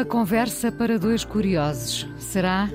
Uma conversa para dois curiosos. Será?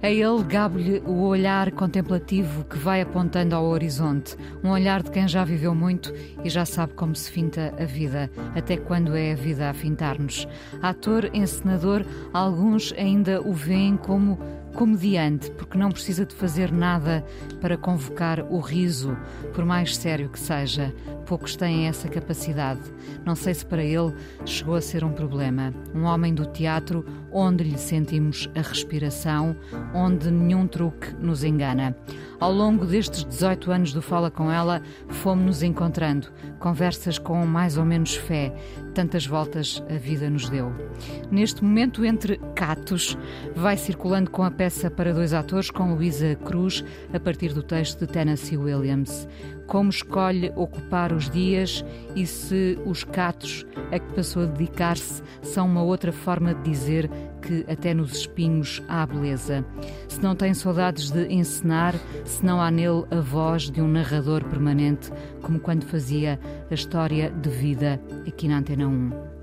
A ele gabe-lhe o olhar contemplativo que vai apontando ao horizonte, um olhar de quem já viveu muito e já sabe como se finta a vida, até quando é a vida a fintar-nos. Ator, encenador, alguns ainda o veem como comediante, porque não precisa de fazer nada para convocar o riso, por mais sério que seja. Poucos têm essa capacidade. Não sei se para ele chegou a ser um problema. Um homem do teatro onde lhe sentimos a respiração, onde nenhum truque nos engana. Ao longo destes 18 anos do Fala Com Ela, fomos-nos encontrando, conversas com mais ou menos fé, tantas voltas a vida nos deu. Neste momento, entre catos, vai circulando com a peça para dois atores com Luísa Cruz, a partir do texto de Tennessee Williams como escolhe ocupar os dias e se os catos a que passou a dedicar-se são uma outra forma de dizer que até nos espinhos há beleza. Se não tem saudades de encenar, se não há nele a voz de um narrador permanente, como quando fazia a história de vida aqui na Antena 1.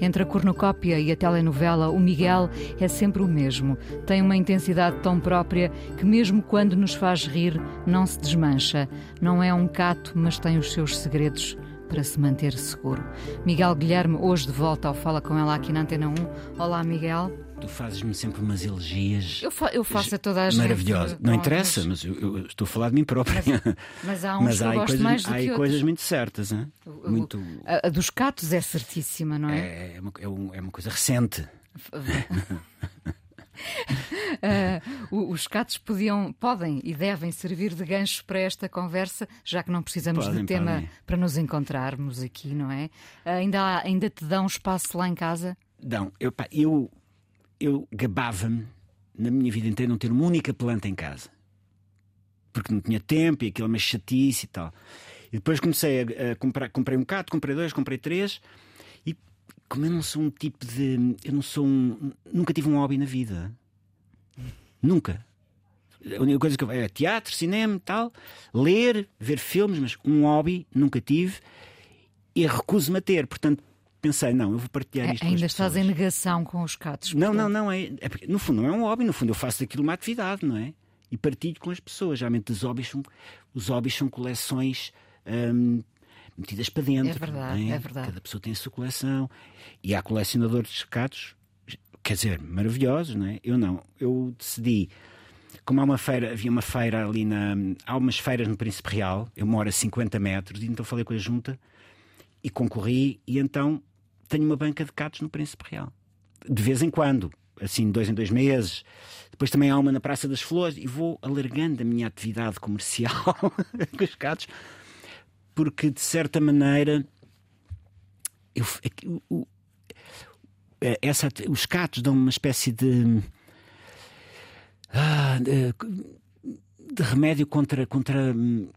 Entre a cornucópia e a telenovela, o Miguel é sempre o mesmo. Tem uma intensidade tão própria que, mesmo quando nos faz rir, não se desmancha. Não é um cato, mas tem os seus segredos para se manter seguro. Miguel Guilherme, hoje de volta ao Fala Com Ela aqui na Antena 1. Olá, Miguel. Tu fazes-me sempre umas elegias. Eu, fa eu faço a toda a gente. Maravilhosa. Não interessa, mas eu, eu, estou a falar de mim própria. Mas, mas há uns mas há coisas, mais do há que coisas muito certas. Hein? O- muito... A, a dos catos é certíssima, não é? É, é, uma, é um- é uma coisa recente. O- os catos podiam, podem e devem servir de gancho para esta conversa, já que não precisamos Podem, de tema podem. para nos encontrarmos aqui, não é? Ainda, há- ainda te dão espaço lá em casa? Não, eu, pá, eu, eu gabava-me na minha vida inteira não ter uma única planta em casa. Porque não tinha tempo e aquilo é uma chatice e tal. E depois comecei a, a comprar, comprei um cato, comprei dois, comprei três. E como eu não sou um tipo de. Eu não sou um. Nunca tive um hobby na vida. Nunca. A única coisa que eu é teatro, cinema tal, ler, ver filmes, mas um hobby nunca tive e recuso-me a ter. Portanto, pensei, não, eu vou partilhar É, isto com ainda estás pessoas. em negação com os catos. Não, não, portanto. não. É, é porque, no fundo, não é um hobby. No fundo, eu faço daquilo uma atividade, não é? E partilho com as pessoas. Geralmente, os hobbies são, os hobbies são coleções hum, metidas para dentro. É verdade, não é verdade. Cada pessoa tem a sua coleção. E há colecionadores de gatos, quer dizer, maravilhosos, não é? Eu não. Eu decidi. Como há uma feira, havia uma feira ali na. Há umas feiras no Príncipe Real, eu moro a 50 metros, e então falei com a junta e concorri, e então tenho uma banca de catos no Príncipe Real. De vez em quando, assim, dois em dois meses. Depois também há uma na Praça das Flores e vou alargando a minha atividade comercial com os catos, porque de certa maneira eu, é o- o- é, essa, os catos dão uma espécie de, ah, de, de remédio contra, contra hum,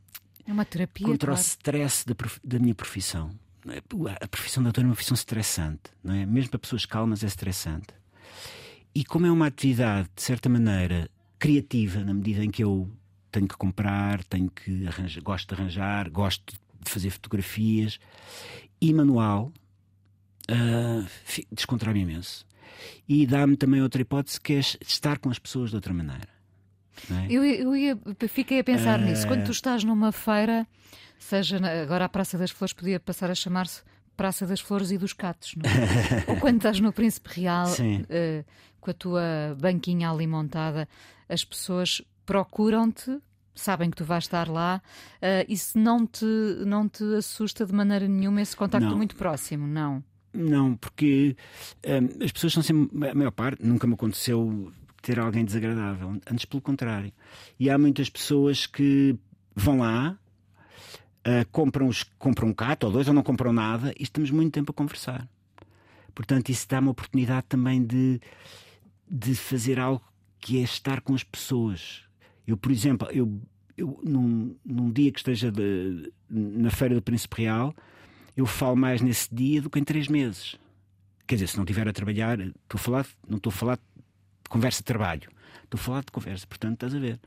É uma terapia. contra o claro. stress da, da minha profissão. É? A profissão de ator é uma profissão estressante, não é? Mesmo para pessoas calmas é estressante. E como é uma atividade, de certa maneira, criativa, na medida em que eu tenho que comprar, tenho que arranjar, gosto de arranjar, gosto de fazer fotografias e manual, ah, fi- descontrai-me imenso. E dá-me também outra hipótese que é estar com as pessoas de outra maneira. É? Eu, eu ia, fiquei a pensar Eh, nisso. Quando tu estás numa feira, seja na- agora a Praça das Flores podia passar a chamar-se Praça das Flores e dos Catos, não é? Ou quando estás no Príncipe Real, eh, com a tua banquinha ali montada, as pessoas procuram-te, sabem que tu vais estar lá, e se não te, não te assusta de maneira nenhuma esse contacto Não. muito próximo, não? Não, porque hum, as pessoas são sempre, a maior parte, nunca me aconteceu ter alguém desagradável, antes pelo contrário. E há muitas pessoas que vão lá, ah, compram, os, compram um cato ou dois ou não compram nada e estamos muito tempo a conversar. Portanto, isso dá uma oportunidade também de, de fazer algo que é estar com as pessoas. Eu, por exemplo, eu, eu num, num dia que esteja de, na Feira do Príncipe Real, eu falo mais nesse dia do que em três meses. Quer dizer, se não estiver a trabalhar, estou a falar, não estou a falar conversa de trabalho, estou a falar de conversa, portanto, estás a ver.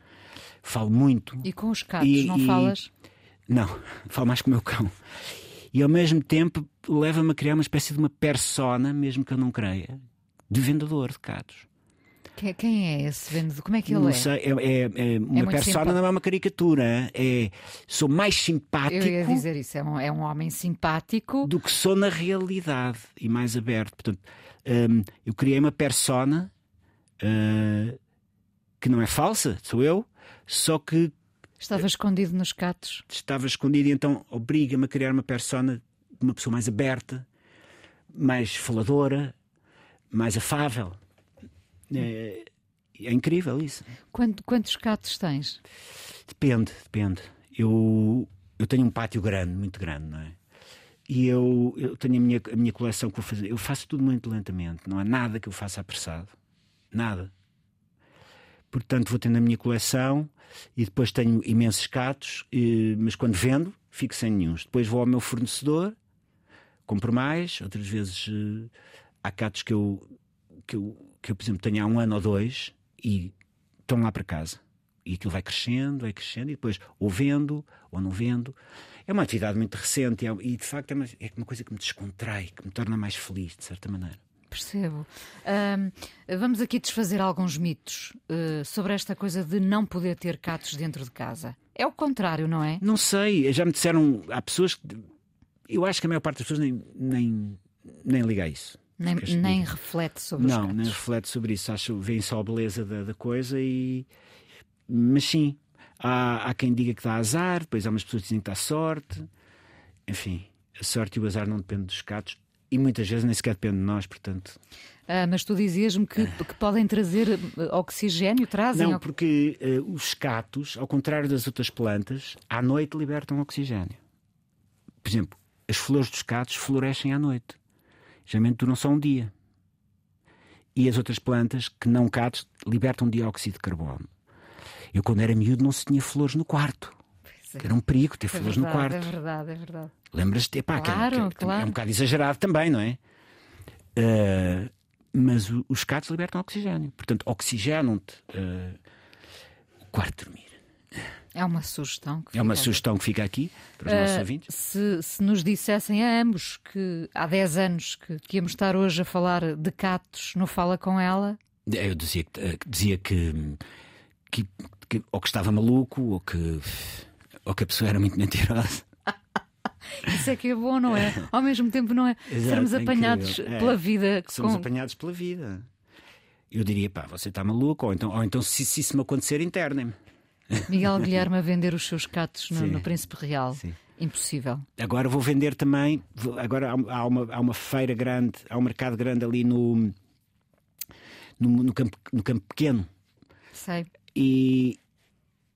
Falo muito. E com os gatos, e, não e... falas? Não, falo mais com o meu cão. E ao mesmo tempo leva-me a criar uma espécie de uma persona, mesmo que eu não creia, de vendedor de gatos. Quem é esse vendedor? Como é que ele não é? Sei, é, é, é uma é persona, não é uma caricatura. É, sou mais simpático. Eu ia dizer isso, é um, é um homem simpático. Do que sou na realidade e mais aberto. Portanto, um, eu criei uma persona uh, que não é falsa, sou eu, só que. Estava escondido nos catos. Estava escondido e então obriga-me a criar uma persona de uma pessoa mais aberta, mais faladora, mais afável. É, é incrível isso. Quanto, quantos gatos tens? Depende, depende. Eu, eu tenho um pátio grande, muito grande, não é? E eu, eu tenho a minha, a minha coleção que vou fazer. Eu faço tudo muito lentamente, não há nada que eu faça apressado. Nada. Portanto, vou tendo a minha coleção e depois tenho imensos gatos, mas quando vendo, fico sem nenhum. Depois vou ao meu fornecedor, compro mais, outras vezes eh, há gatos que eu, que eu que eu, por exemplo, tenho há um ano ou dois e estão lá para casa. E aquilo vai crescendo, vai crescendo, e depois ou vendo ou não vendo. É uma atividade muito recente e, e de facto, é uma, é uma coisa que me descontrai, que me torna mais feliz, de certa maneira. Percebo. Um, vamos aqui desfazer alguns mitos uh, sobre esta coisa de não poder ter gatos dentro de casa. É o contrário, não é? Não sei, já me disseram. Há pessoas que. Eu acho que a maior parte das pessoas nem, nem, nem liga a isso. Nem, nem reflete sobre não, os Não, nem reflete sobre isso. Acho vem só a beleza da, da coisa e. Mas sim, há, há quem diga que dá azar, depois há umas pessoas que dizem que dá sorte. Enfim, a sorte e o azar não dependem dos gatos e muitas vezes nem sequer depende de nós, portanto. Ah, mas tu dizias-me que, que, podem trazer eh, oxigênio, trazem? Não, porque uh, os catos, ao contrário das outras plantas, à noite libertam oxigênio. Por exemplo, as flores dos catos florescem à noite geralmente duram só um dia. E as outras plantas, que não catos, libertam dióxido de carbono. Eu, quando era miúdo, não se tinha flores no quarto. É. Era um perigo ter é flores verdade, no quarto. É verdade, é verdade. Lembras-te? Claro, que, é, que, claro. é um bocado exagerado também, não é? Uh, mas o, os catos libertam oxigênio. Portanto, oxigenam-te uh, o quarto de dormir. É uma sugestão. é uma sugestão que fica aqui para os uh, nossos ouvintes. Se, se, nos dissessem a ambos que há 10 anos que, que íamos estar hoje a falar de catos no Fala Com Ela. Eu dizia, eh, dizia que, que, que ou que estava maluco ou que, ou que a pessoa era muito mentirosa. Isso é que é bom, não é? Ao mesmo tempo, não é? Exato, Sermos é apanhados é, pela vida. Somos com... apanhados pela vida. Eu diria, pá, você está maluco, ou então, ou então se, se isso me acontecer, internem-me. Miguel Guilherme a vender os seus catos no, no Príncipe Real. Sim. Impossível. Agora vou vender também. Agora há uma, há uma feira grande, há um mercado grande ali no, no, no campo, no campo Pequeno. Sei. E,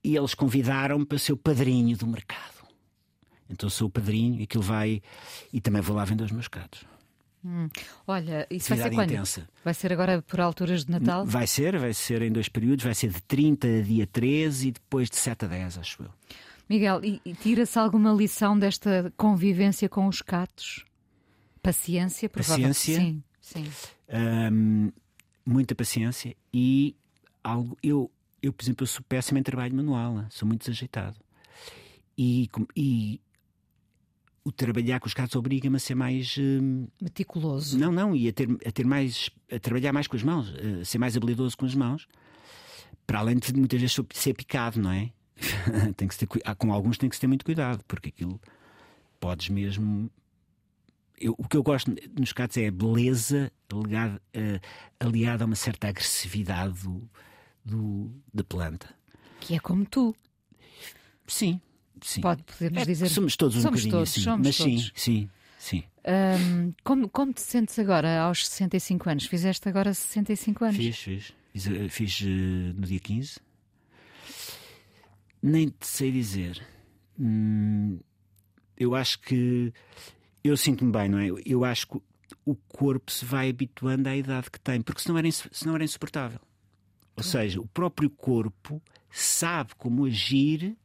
e eles convidaram-me para ser o padrinho do mercado. Então sou o padrinho e aquilo vai. E também vou lá vender os meus catos. Hum. Olha, isso vai ser quando? Intensa. Vai ser agora por alturas de Natal? Vai ser, vai ser em dois períodos, vai ser de 30 a dia 13 e depois de 7 a 10, acho eu. Miguel, e, e tira-se alguma lição desta convivência com os catos? Paciência, Paciência. Sim, sim. Um, muita paciência e algo. Eu, eu, por exemplo, eu sou péssimo em trabalho manual, né? sou muito desajeitado. E, e, o trabalhar com os gatos obriga-me a ser mais uh... meticuloso. Não, não, e a ter, a ter mais a trabalhar mais com as mãos, a ser mais habilidoso com as mãos. Para além de muitas vezes ser picado, não é? tem que ter, com alguns tem que se ter muito cuidado, porque aquilo podes mesmo. Eu, o que eu gosto nos gatos é a beleza aliada, uh, aliada a uma certa agressividade do, do, da planta. Que é como tu. Sim, sim. Pode, podemos é, dizer. Somos todos um somos bocadinho todos, assim. Somos mas todos. sim, sim, sim. Como, como te sentes agora, aos 65 anos? Fizeste agora 65 anos? Fiz, fiz. Fiz, eh, fiz uh, no dia 15. Nem te sei dizer. Hum, eu acho que. Eu sinto-me bem, não é? Eu acho que o corpo se vai habituando à idade que tem, porque senão era, senão era insuportável. Ou seja, o próprio corpo sabe como agir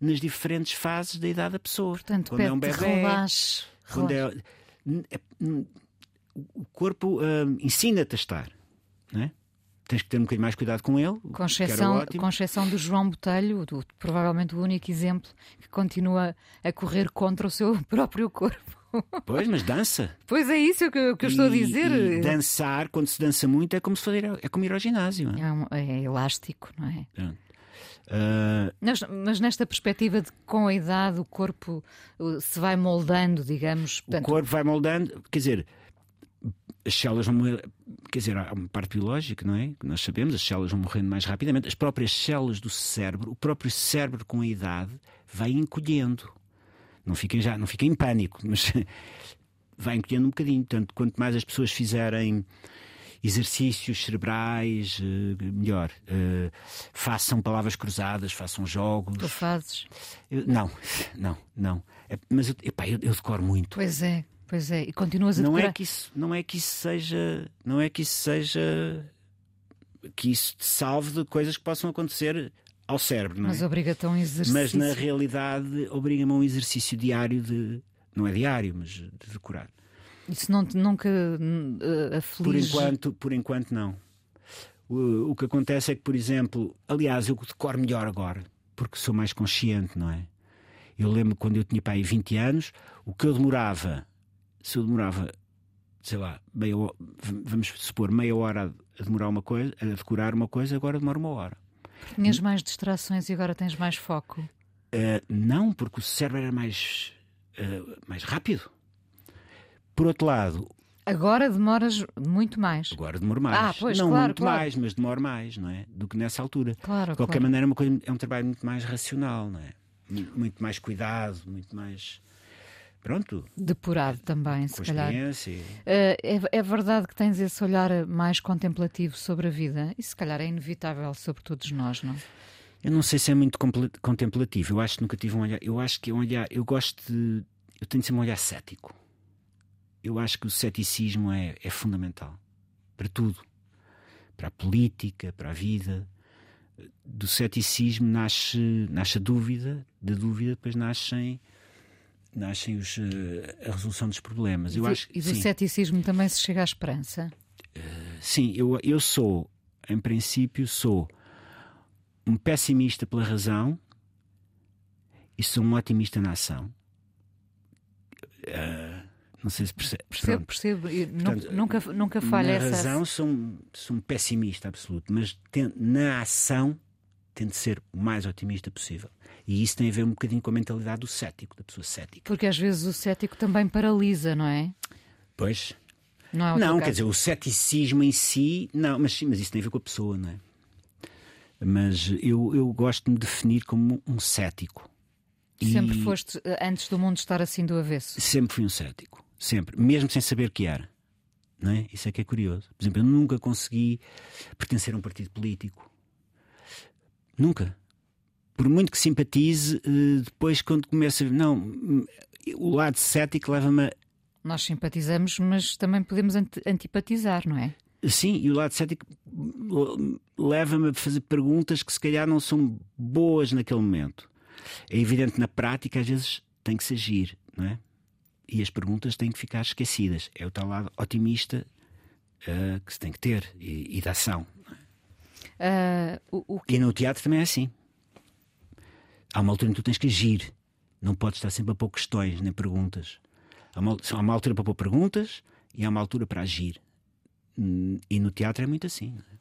nas diferentes fases da idade da pessoa. Portanto, quando é um bebê, relaxe, quando é, o corpo uh, ensina-te a estar, não é? Tens que ter um bocadinho mais cuidado com ele. Com exceção, com exceção do João Botelho, do, provavelmente o único exemplo que continua a correr contra o seu próprio corpo. Pois, mas dança. Pois é isso que, eu, que eu estou a dizer. E dançar, quando se dança muito, é como se fazer, é como ir ao ginásio. É, um, é elástico, não é? Uh... Mas, mas, nesta perspectiva de com a idade o corpo se vai moldando, digamos. Portanto... O corpo vai moldando, quer dizer, as células vão morrer, quer dizer, há uma parte biológica, não é? Que nós sabemos, as células vão morrendo mais rapidamente. As próprias células do cérebro, o próprio cérebro com a idade, vai encolhendo. Não fiquem já, não fiquem em pânico, mas vai encolhendo um bocadinho. Portanto, quanto mais as pessoas fizerem exercícios cerebrais, uh, melhor. Uh, façam palavras cruzadas, façam jogos. Tu fazes? Eu, não, não, não. É, mas eu, epá, eu, eu decoro muito. Pois é. Pois é, e continuas a não decorar. é que isso Não é que isso seja. Não é que isso seja. Que isso te salve de coisas que possam acontecer ao cérebro, não é? Mas obriga-te a um exercício. Mas na realidade obriga-me a um exercício diário de. Não é diário, mas de decorar. Isso não te, nunca uh, aflige? Por enquanto, por enquanto não. O, o que acontece é que, por exemplo, aliás, eu decoro melhor agora, porque sou mais consciente, não é? Eu lembro quando eu tinha pai 20 anos, o que eu demorava se eu demorava, sei lá, meia vamos supor, meia hora a demorar uma coisa, a decorar uma coisa, agora demora uma hora. Tinhas mais distrações e agora tens mais foco? Uh, não, porque o cérebro era mais, uh, mais rápido. Por outro lado. Agora demoras muito mais. Agora demoro mais. Ah, pois, não claro, muito claro. mais, mas demoro mais, não é? Do que nessa altura. Claro, De qualquer claro. maneira, é, coisa, é um trabalho muito mais racional, não é? Muito mais cuidado, muito mais pronto. Depurado também, se calhar. Uh, é, é, verdade que tens esse olhar mais contemplativo sobre a vida e se calhar é inevitável sobre todos nós, não? Eu não sei se é muito contemplativo. Eu acho que nunca tive um olhar. Eu acho que é um olhar. Eu gosto de. Eu tenho de ser um olhar cético. Eu acho que o ceticismo é, é fundamental para tudo. Para a política, para a vida. Do ceticismo nasce, nasce a dúvida, da dúvida depois nascem nascem os, a resolução dos problemas. Eu e, acho, e do sim. ceticismo também se chega à esperança? Uh, sim, eu, eu sou, em princípio, sou um pessimista pela razão e sou um otimista na ação. Uh, não sei se percebe. Percebo, percebo. Portanto, nunca, nunca falha na essa. Na razão sou um, sou um pessimista absoluto, mas na ação tento ser o mais otimista possível. E isso tem a ver um bocadinho com a mentalidade do cético, da pessoa cética. Porque às vezes o cético também paralisa, não é? Pois. Não, é não quer dizer, o ceticismo em si, não, mas, mas isso tem a ver com a pessoa, não é? Mas eu, eu gosto de me definir como um cético. Sempre e... foste, antes do mundo estar assim do avesso? Sempre fui um cético. Sempre. Mesmo sem saber que era. Não é? Isso é que é curioso. Por exemplo, eu nunca consegui pertencer a um partido político. Nunca. Por muito que simpatize, eh, depois quando começa. Não, o lado cético leva-me a. Nós simpatizamos, mas também podemos antipatizar, não é? Sim, e o lado cético leva-me a fazer perguntas que se calhar não são boas naquele momento. É evidente na prática, às vezes tem que se agir, não é? E as perguntas têm que ficar esquecidas. É o tal lado otimista uh, que se tem que ter e, e da ação. Uh, o, o que... E no teatro também é assim. Há uma altura em que tu tens que agir. Não podes estar sempre a pôr questões nem perguntas. Há uma, há uma altura para pôr perguntas e há uma altura para agir. E no teatro é muito assim. É?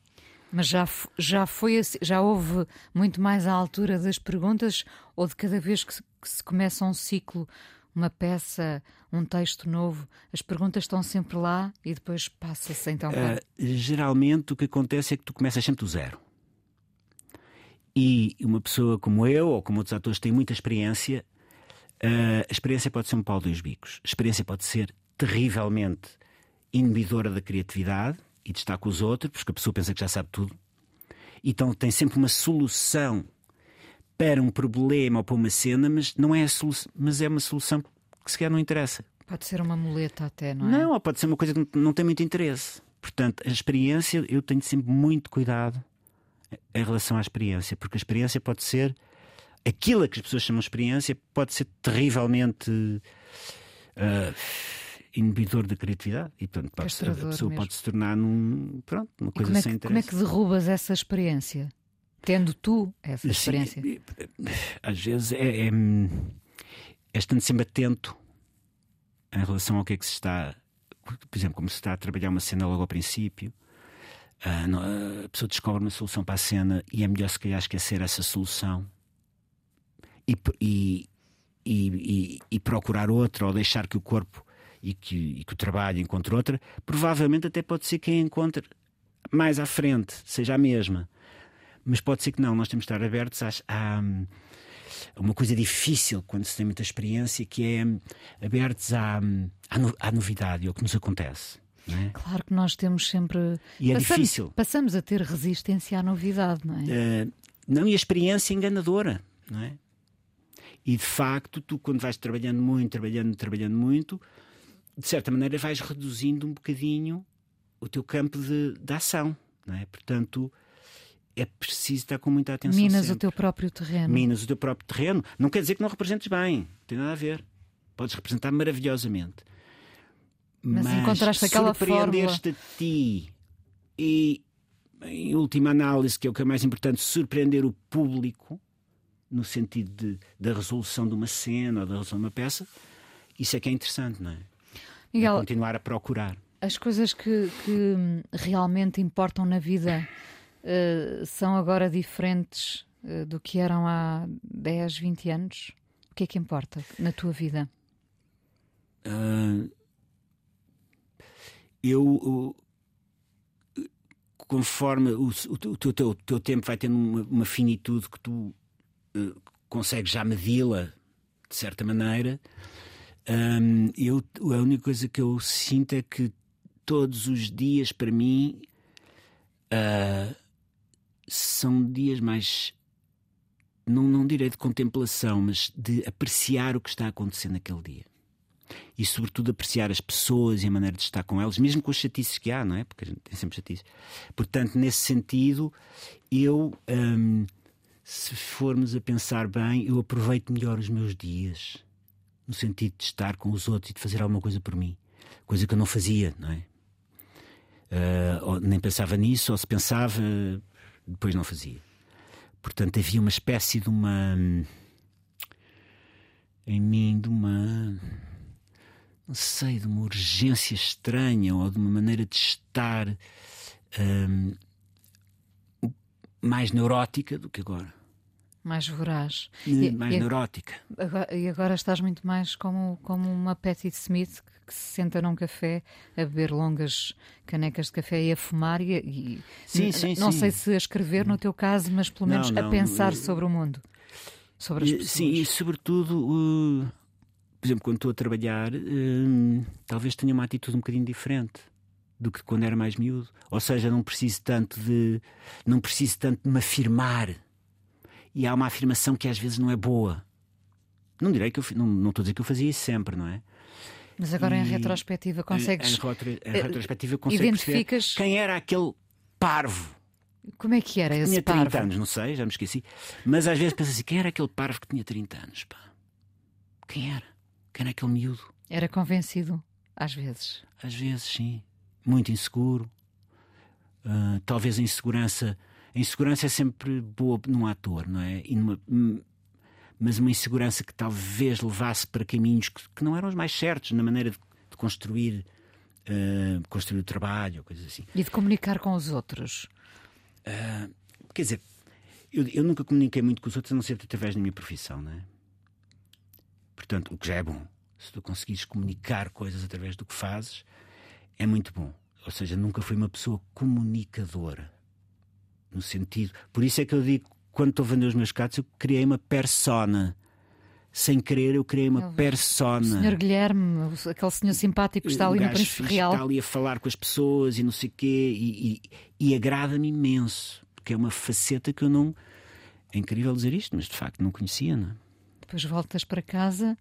Mas já, já foi assim, já houve muito mais à altura das perguntas ou de cada vez que se, que se começa um ciclo, uma peça, um texto novo, as perguntas estão sempre lá e depois passa-se então. Uh, geralmente o que acontece é que tu começas sempre do zero. E uma pessoa como eu ou como outros atores tem muita experiência. Uh, a experiência pode ser um pau dois bicos. A experiência pode ser terrivelmente inibidora da criatividade e destaca os outros, porque a pessoa pensa que já sabe tudo. Então tem sempre uma solução para um problema ou para uma cena, mas não é a solução, mas é uma solução que sequer não interessa. Pode ser uma muleta até, não é? Não, ou pode ser uma coisa que não tem muito interesse. Portanto, a experiência, eu tenho sempre muito cuidado em relação à experiência, porque a experiência pode ser aquilo a que as pessoas chamam de experiência, pode ser terrivelmente uh, inibidor da criatividade e, portanto, pode ser, a pessoa mesmo. pode se tornar num, pronto, uma coisa é sem que, interesse. Como é que derrubas essa experiência? Tendo tu essa experiência? Sim, às vezes é, é, é estando sempre atento em relação ao que é que se está. Por exemplo, como se está a trabalhar uma cena logo ao princípio, a pessoa descobre uma solução para a cena e é melhor se calhar esquecer essa solução e, e, e, e procurar outra ou deixar que o corpo e que, e que o trabalho encontre outra, provavelmente até pode ser que a encontre mais à frente, seja a mesma. Mas pode ser que não, nós temos de estar abertos a, a, a uma coisa difícil quando se tem muita experiência, que é abertos à, à, novidade, ao que nos acontece. É? Claro que nós temos sempre. E é passamos, difícil. Passamos a ter resistência à novidade, não é? Uh, não, e a experiência enganadora, não é? E de facto, tu, quando vais trabalhando muito, trabalhando, trabalhando muito, de certa maneira vais reduzindo um bocadinho o teu campo de, de ação. Não é? Portanto, é preciso estar com muita atenção. Minas sempre. o teu próprio terreno. Minas o teu próprio terreno. Não quer dizer que não representes bem. Não tem nada a ver. Podes representar maravilhosamente. Mas, Mas encontraste aquela surpreender-te a ti e, em última análise, que é o que é mais importante, surpreender o público no sentido de, da resolução de uma cena ou da resolução de uma peça, isso é que é interessante, não é? Miguel, é continuar a procurar. As coisas que, que realmente importam na vida uh, são agora diferentes uh, do que eram há 10, 20 anos? O que é que importa na tua vida? Uh, eu, conforme o, o, teu, o, teu, tempo vai tendo uma, uma finitude que tu uh, consegues já medi-la de certa maneira, eu, a única coisa que eu sinto é que todos os dias para mim uh, são dias mais não, não direi de contemplação, mas de apreciar o que está acontecendo naquele dia e, sobretudo, apreciar as pessoas e a maneira de estar com elas, mesmo com os chatices que há, não é? Porque a gente tem sempre chatices. Portanto, nesse sentido, eu, hum, se formos a pensar bem, eu aproveito melhor os meus dias, no sentido de estar com os outros e de fazer alguma coisa por mim, coisa que eu não fazia, não é? Uh, nem pensava nisso, ou se pensava, depois não fazia. Portanto, havia uma espécie de uma. Hum, em mim, de uma não sei, de uma urgência estranha ou de uma maneira de estar um, mais neurótica do que agora. Mais voraz. E, mais e, neurótica. Agora, e agora estás muito mais como, como uma Patti Smith que, que, se senta num café a beber longas canecas de café e a fumar e, e sim, sim, não sim. sei se a escrever no teu caso, mas pelo menos não, não, a pensar eu... sobre o mundo. Sobre as pessoas. Sim, e sobretudo uh, por exemplo, quando estou a trabalhar, hum, talvez tenha uma atitude um bocadinho diferente do que quando era mais miúdo. Ou seja, não preciso tanto de não preciso tanto de me afirmar. E há uma afirmação que às vezes não é boa. Não direi que eu não, não estou a dizer que eu fazia isso sempre, não é? Mas agora e, em retrospectiva consegues. Em, em, em retrospectiva consegues identificas quem era aquele parvo. Como é que era esse tinha parvo? Tinha 30 anos, não sei, já me esqueci. Mas às vezes penso assim: quem era aquele parvo que tinha 30 anos? Pá? Quem era? Quem era aquele miúdo? Era convencido, às vezes. Às vezes, sim. Muito inseguro. Uh, talvez a insegurança. A insegurança é sempre boa num ator, não é? Numa, hum, mas uma insegurança que talvez levasse para caminhos que, que não eram os mais certos na maneira de, de construir, uh, construir o trabalho, coisas assim. E de comunicar com os outros. Uh, quer dizer, eu, eu, nunca comuniquei muito com os outros, a não ser através da minha profissão, não é? Portanto, o que já é bom. Se tu conseguires comunicar coisas através do que fazes, é muito bom. Ou seja, nunca fui uma pessoa comunicadora. No sentido. Por isso é que eu digo, quando estou a vender os meus gatos, eu criei uma persona. Sem querer, eu criei uma persona. O senhor Guilherme, aquele senhor simpático que está ali no Príncipe Real. Está ali a falar com as pessoas e não sei o quê, e, e, e agrada-me imenso, porque é uma faceta que eu não. É incrível dizer isto, mas de facto não conhecia, não é? depois voltas para casa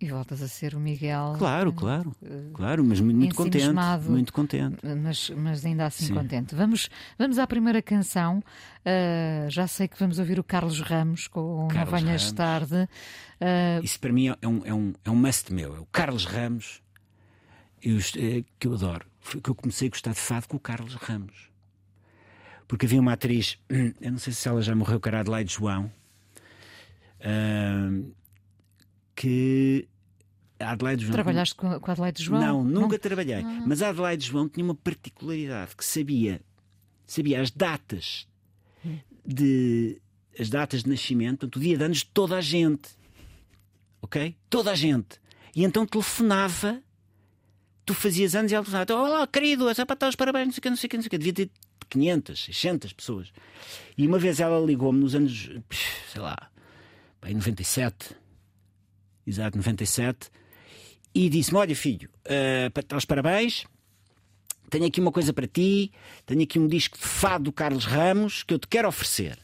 E voltas a ser o Miguel. Claro, claro, claro, mas muito, contente. Muito contente. Mas, mas ainda assim Sim. contente. Vamos, vamos à primeira canção. Ah, já sei que vamos ouvir o Carlos Ramos com Não Carlos Venhas Ramos. Tarde. Ah, Isso para mim é um, é um, é um must meu. É o Carlos Ramos, eu, é, que eu adoro. Foi que eu comecei a gostar de fado com o Carlos Ramos. Porque havia uma atriz, eu não sei se ela já morreu, que era Adelaide João, ah, que. A Adelaide João. trabalhaste com, a Adelaide João? Não, nunca trabalhei. Mas a Adelaide João tinha uma particularidade que sabia, sabia as datas de as datas de nascimento, portanto, o dia de anos de toda a gente. Ok? Toda a gente. E então telefonava, tu fazias anos e ela telefonava, olá, querido, é só para dar os parabéns, não sei o que, não sei o que, não sei o que. Devia ter 500, 600 pessoas. E uma vez ela ligou-me nos anos, sei lá, em 97, exato, 97, e disse-me: Olha, filho, para te dar os parabéns, tenho aqui uma coisa para ti, tenho aqui um disco de fado do Carlos Ramos que eu te quero oferecer.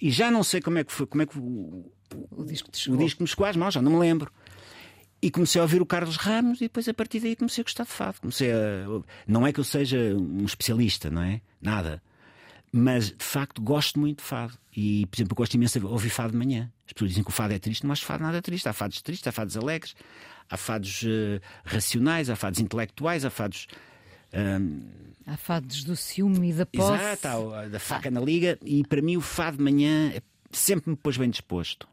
E já não sei como é que foi, como é que o, O disco te o disco me chegou às mãos, já não me lembro. E comecei a ouvir o Carlos Ramos e depois a partir daí comecei a gostar de fado. Comecei a... Não é que eu seja um especialista, não é? Nada. Mas de facto gosto muito de fado. E, por exemplo, eu gosto imenso de ouvir fado de manhã. As pessoas dizem que o fado é triste, não acho fado nada triste. Há fados tristes, há fados alegres, há fados eh, racionais, há fados intelectuais, há fados. ahm, Há fados do ciúme e da posse. Exato, há da faca na liga. E para mim o fado de manhã é- sempre me pôs bem disposto.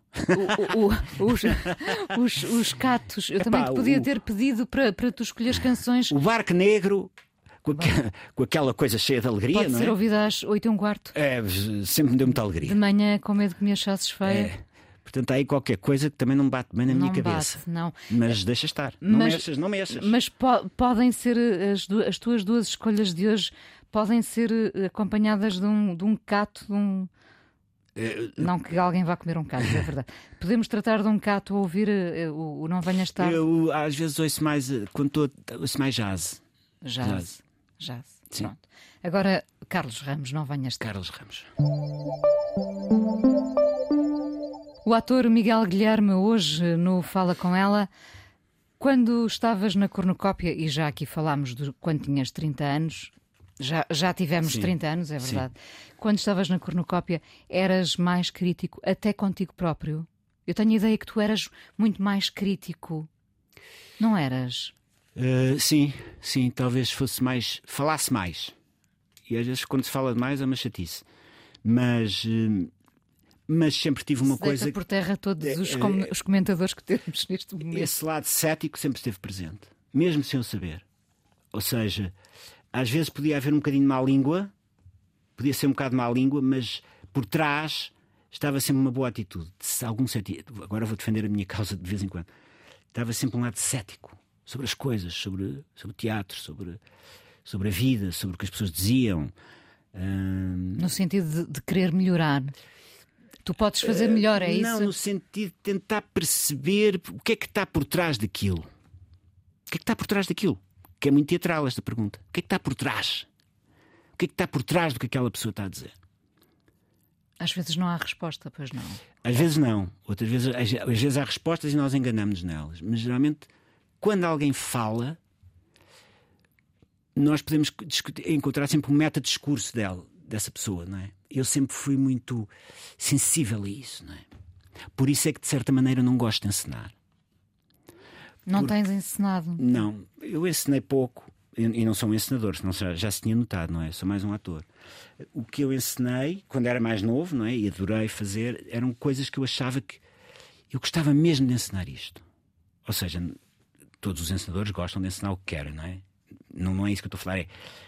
O- o- os, os, os catos. Eu também Epá, te podia o- ter pedido para, para tu escolheres canções. O barco negro, com, com aquela coisa cheia de alegria, Pode não ser é? ouvida às 8 e um quarto. É, sempre me deu muita De alegria. manhã, com medo que me achasses feia. É. Portanto, há aí qualquer coisa que também não bate bem na não minha cabeça. bate, não. Mas deixa estar. Não Mas- mexas, não mexas. Mas po- podem ser eh, as, as tuas duas escolhas de hoje podem ser eh, acompanhadas de um, de um cato, de um. Não que alguém vá comer um cato, é verdade. Podemos tratar de um cato a ouvir eh, o, Não Venhas Tarde. Eu às vezes ouço mais, eh, quando estou, ouço mais jazz. Jazz. Jazz. Jazz. Sim. Pronto. Agora, Carlos Ramos, Não Venhas Tarde. Carlos Ramos. O ator Miguel Guilherme, hoje no Fala Com Ela, quando estavas na cornucópia, e já aqui falámos de quando tinhas 30 anos, já, já tivemos Sim. 30 anos, é verdade. Quando estavas na cornucópia, eras mais crítico até contigo próprio? Eu tenho a ideia que tu eras muito mais crítico. Não eras? Uh, sim, sim, talvez fosse mais. falasse mais. E às vezes quando se fala demais é uma chatice. Mas. uh, mas sempre tive uma Se coisa. por terra todos os, é, com- os comentadores que temos neste momento. Esse lado cético sempre esteve presente, mesmo sem eu saber. Ou seja, às vezes podia haver um bocadinho de má língua, podia ser um bocado de má língua, mas por trás estava sempre uma boa atitude. De algum sentido. Agora vou defender a minha causa de vez em quando. Estava sempre um lado cético sobre as coisas, sobre, sobre o teatro, sobre, sobre a vida, sobre o que as pessoas diziam. Hum, No sentido de, de querer melhorar. Tu podes fazer melhor, é não, isso? no sentido de tentar perceber o que é que está por trás daquilo. O que é que está por trás daquilo? Que é muito teatral esta pergunta. O que é que está por trás? O que é que está por trás do que aquela pessoa está a dizer? Às vezes não há resposta, pois não. Às vezes não, outras vezes, às às vezes há respostas e nós enganamos nelas. Mas geralmente, quando alguém fala, nós podemos discutir- encontrar sempre um meta-discurso dela, dessa pessoa, não é? Eu sempre fui muito sensível a isso, não é? Por isso é que, de certa maneira, não gosto de encenar. Não tens ensinado. Não, eu ensinei pouco e e não sou um encenador, senão já, já se tinha notado, não é? Sou mais um ator. O que eu ensinei quando era mais novo, não é? E adorei fazer, eram coisas que eu achava que eu gostava mesmo de ensinar isto. Ou seja, todos os ensinadores gostam de ensinar o que querem, não é? Não, não é isso que eu estou a falar, é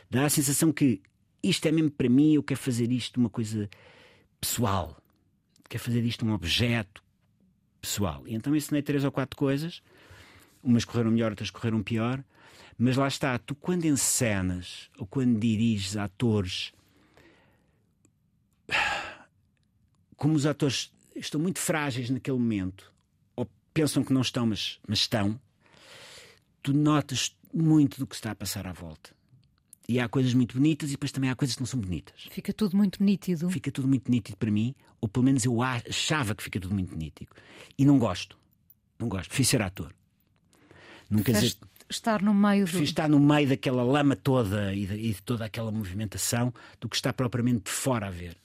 dá a sensação que isto é mesmo para mim, eu quero fazer isto uma coisa pessoal, quero fazer isto um objeto pessoal. E então ensinei três ou quatro coisas umas correram melhor, outras correram pior. Mas lá está, tu quando encenas ou quando diriges atores, como os atores estão muito frágeis naquele momento, ou pensam que não estão, mas, mas estão, tu notas muito do que está a passar à volta. E há coisas muito bonitas e depois também há coisas que não são bonitas. Fica tudo muito nítido. Fica tudo muito nítido para mim, ou pelo menos eu achava que fica tudo muito nítido. E não gosto. Não gosto. Prefiro ser ator. Não quer dizer. Estar no meio do. Estar no meio daquela lama toda e de, e de toda aquela movimentação do que estar propriamente de fora a ver.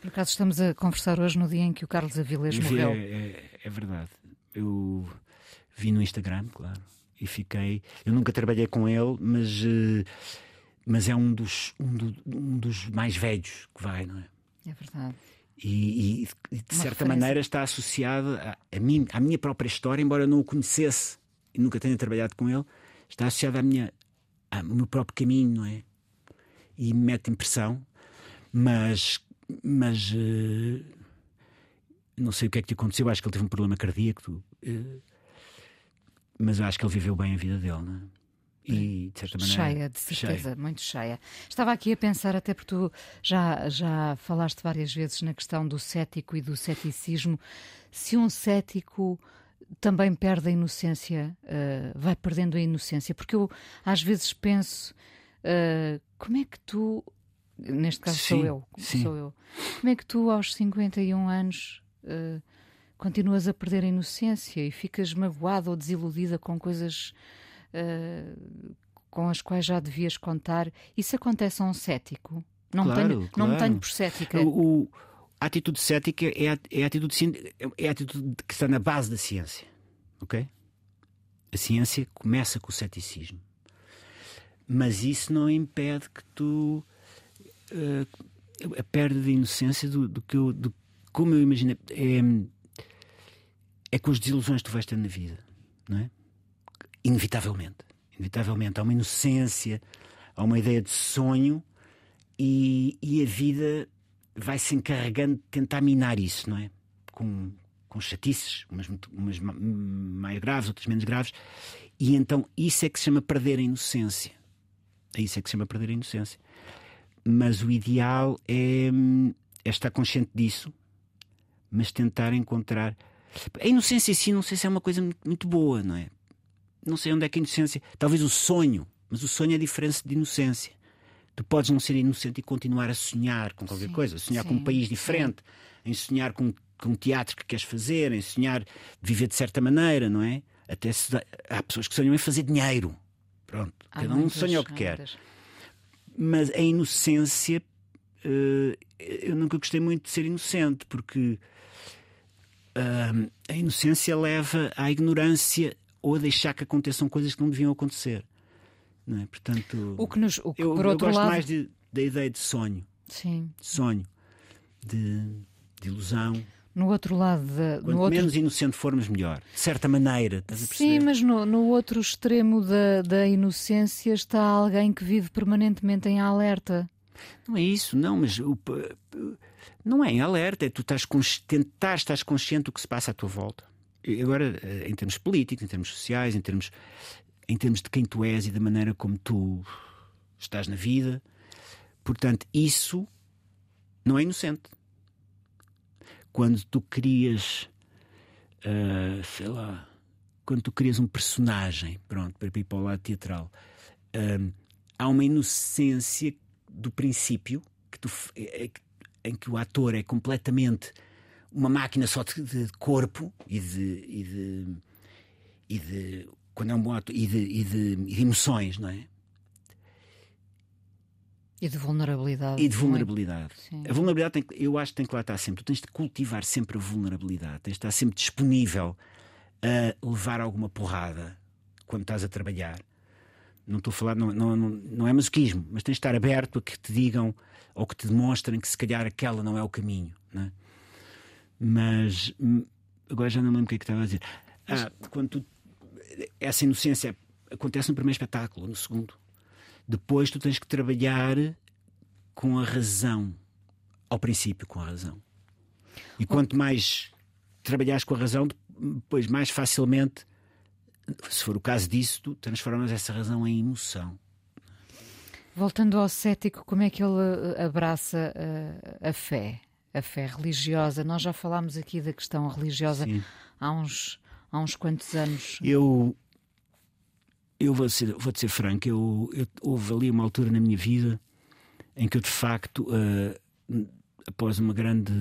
Por acaso estamos a conversar hoje no dia em que o Carlos Avilés Vi- morreu. É, é- é verdade. Eu vi no Instagram, claro, e fiquei. Eu nunca trabalhei com ele, mas, eh, mas é um dos, um, do- um dos mais velhos que vai, não é? É verdade. E, e- de Uma certa referência. maneira está associado a, a mim, à minha própria história, embora eu não o conhecesse e nunca tenha trabalhado com ele, está associado à minha, ao meu próprio caminho, não é? E me mete impressão, mas, mas eh, não sei o que é que lhe aconteceu, acho que ele teve um problema cardíaco, eh, mas acho que ele viveu bem a vida dele, não é? E de certa maneira. Cheia, de certeza, muito cheia. Estava aqui a pensar, até porque tu já, já falaste várias vezes na questão do cético e do ceticismo, se um cético também perde a inocência, eh, vai perdendo a inocência, porque eu às vezes penso, eh, como é que tu, neste caso sou Sim, eu, sim. sou eu, como é que tu aos 51 anos eh, continuas a perder a inocência e ficas magoada ou desiludida com coisas eh, com as quais já devias contar. Isso acontece a um cético? Não, Claro, tenho, não me claro. tenho por cética. O, o- a atitude cética é a, é a atitude, é a atitude que está na base da ciência. Ok? A ciência começa com o ceticismo. Mas isso não impede que tu. eh, a perda de inocência do, do que eu. Do, como eu imagino. É, é com as desilusões que tu vais ter na vida. Não é? Inevitavelmente. Inevitavelmente. Há uma inocência, há uma ideia de sonho e, e a vida vai se encarregando de tentar minar isso, não é? Com, com chatices, umas, umas ma- mais graves, outras menos graves, e então isso é que se chama perder a inocência. É isso é que se chama perder a inocência. Mas o ideal é, é estar consciente disso, mas tentar encontrar. A inocência em si, não sei se é uma coisa muito boa, não é? Não sei onde é que a inocência. Talvez o sonho, mas o sonho é diferente de inocência. Tu podes não ser inocente e continuar a sonhar com qualquer Sim, coisa, sonhar com sim, um país diferente, em sonhar com, com um teatro que queres fazer, em sonhar de viver de certa maneira, não é? Até se há pessoas que sonham em fazer dinheiro. Pronto, Há cada um muitas, sonha o que quer. muitas. Mas a inocência, eh, eu nunca gostei muito de ser inocente, porque ah, a inocência leva à ignorância ou a deixar que aconteçam coisas que não deviam acontecer. Não é? Portanto, O que nos, o que, eu, por eu outro gosto lado, mais de- da ideia de sonho, sim, de sonho, de, de ilusão. no outro lado, da, Quanto outro menos inocente formos, melhor. De certa maneira, estás a perceber? Sim, mas no, no outro extremo da, da inocência está alguém que vive permanentemente em alerta. Não é isso, não, mas o não é em alerta, é tu estás consci- tentar estás consciente do que se passa à tua volta. Agora, eh, em termos políticos, em termos sociais, em termos, em termos de quem tu és e da maneira como tu estás na vida. Portanto, isso não é inocente. Quando tu crias, ah, sei lá, quando tu crias um personagem, pronto, para ir para o lado teatral, ah, há uma inocência do princípio que tu, em que o ator é completamente uma máquina só de, de corpo e de, e de e de quando é um bom ator e de, e de, e de emoções, não é? E de vulnerabilidade. E de é? vulnerabilidade. Sim. A vulnerabilidade tem, eu acho que tem que lá estar sempre. Tu tens de cultivar sempre a vulnerabilidade, tens de estar sempre disponível a levar alguma porrada quando estás a trabalhar. Não estou a falar, não, não, não, não é masoquismo, mas tens de estar aberto a que te digam ou que te demonstrem que se calhar aquela não é o caminho. Não é? Mas hum, agora já não lembro o que é que estava a dizer. Ah, quando tu, essa inocência acontece no primeiro espetáculo, no segundo. Depois tu tens que trabalhar com a razão. Ao princípio, com a razão. E quanto mais trabalhares com a razão, depois mais facilmente, se for o caso disso, tu transformas essa razão em emoção. Voltando ao cético, como é que ele eh, abraça eh, a fé, a fé religiosa? Nós já falámos aqui da questão religiosa Sim. há uns, há uns quantos anos. Eu, eu vou, ser, vou te ser franco, eu, eu- houve ali uma altura na minha vida em que eu, de facto, ah, após uma grande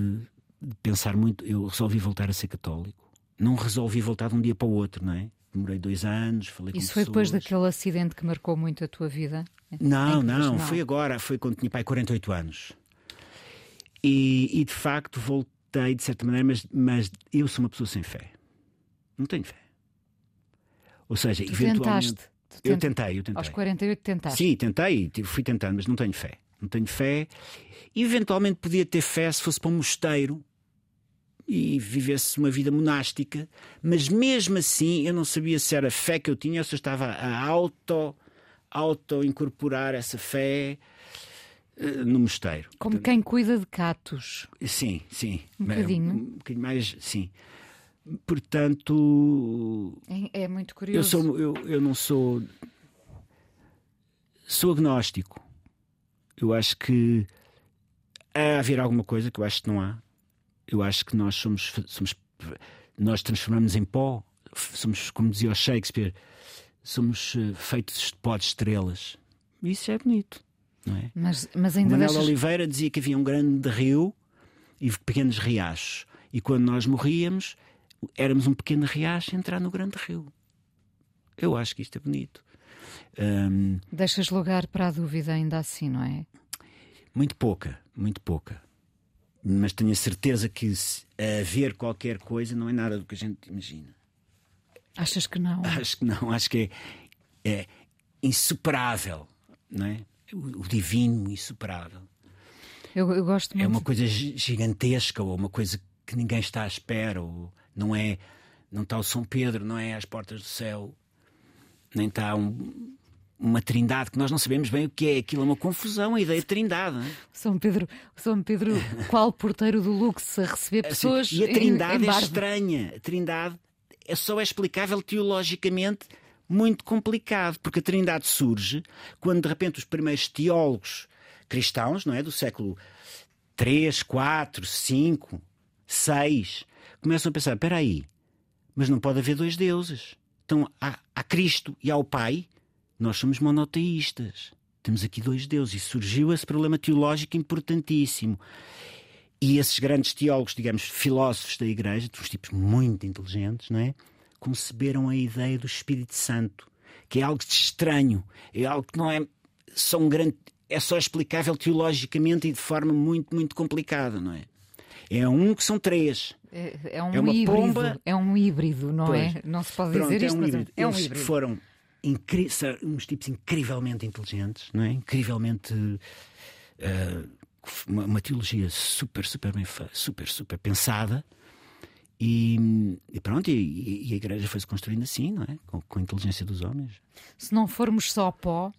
de pensar muito, eu resolvi voltar a ser católico. não resolvi voltar de um dia para o outro, não é? Demorei dois anos, falei Isso com foi depois pessoas. daquele acidente que marcou muito a tua vida? Não, não, diz foi agora, foi quando tinha pai 48 anos. E, e, de facto voltei de certa maneira, mas, mas eu sou uma pessoa sem fé. Não tenho fé. Ou seja, Tu eventualmente. tentaste. Eu tent- tentei, eu tentei. Aos 48 tentaste. Sim, tentei, tive- fui tentando, mas não tenho fé. Não tenho fé. Eventualmente podia ter fé se fosse para um mosteiro e vivesse uma vida monástica, mas mesmo assim eu não sabia se era fé que eu tinha ou se eu estava a auto, auto incorporar essa fé no mosteiro. Como quem cuida de catos. Sim, sim. Um bocadinho. Um bocadinho mais, sim. Portanto, É, é muito eu, curioso. sou, eu, eu não sou. Sou agnóstico. Eu acho que há haver alguma coisa que eu acho que não há. Eu acho que nós somos. somos nós transformamos em pó. Somos, como dizia o Shakespeare, somos eh, feitos de pó de estrelas. Isso é bonito, não é? Mas, mas O ainda Manuel deixas... Oliveira dizia que havia um grande rio e pequenos riachos. E quando nós morríamos, éramos um pequeno riacho a entrar no grande rio. Eu acho que isto é bonito. Hum, deixas lugar para a dúvida ainda assim, não é? muito pouca, muito pouca. Mas tenho a certeza que haver qualquer coisa não é nada do que a gente imagina. Achas que não? Acho que não, acho que é, é insuperável, não é? O, divino insuperável. Eu, eu gosto muito. É uma coisa gi- gigantesca ou uma coisa que ninguém está à espera. Ou não é, não está o São Pedro, não é às portas do céu, nem está um- uma trindade que nós não sabemos bem o que é. Aquilo é uma confusão, a ideia de trindade. é? São Pedro, São Pedro, qual porteiro do luxo a receber Assim, pessoas e a em- trindade em é barba. estranha. A trindade é só é explicável teologicamente muito complicado, porque a trindade surge quando de repente os primeiros teólogos cristãos, não é, do século 3, 4, 5, 6, começam a pensar, espera aí, mas não pode haver dois deuses. Então há, há Cristo e há o Pai, nós somos monoteístas. Temos aqui dois deuses e surgiu esse problema teológico importantíssimo. E esses grandes teólogos, digamos, filósofos da Igreja, uns tipos muito inteligentes, não é? Conceberam a ideia do Espírito Santo, que é algo de estranho, é algo que não é só um grande. é só explicável teologicamente e de forma muito, muito complicada, não é? É um que são três. É, é um É uma híbrido, pomba- é um híbrido, não Pois. é? Não se pode Pronto, dizer é isto, um híbrido. é um Eles híbrido. foram incri- uns tipos incrivelmente inteligentes, não é? Incrivelmente. eh, uma, uma teologia super, super bem super, super pensada. E, e pronto, e, e a igreja foi-se construindo assim, não é? Com, com a inteligência dos homens. Se não formos só pó,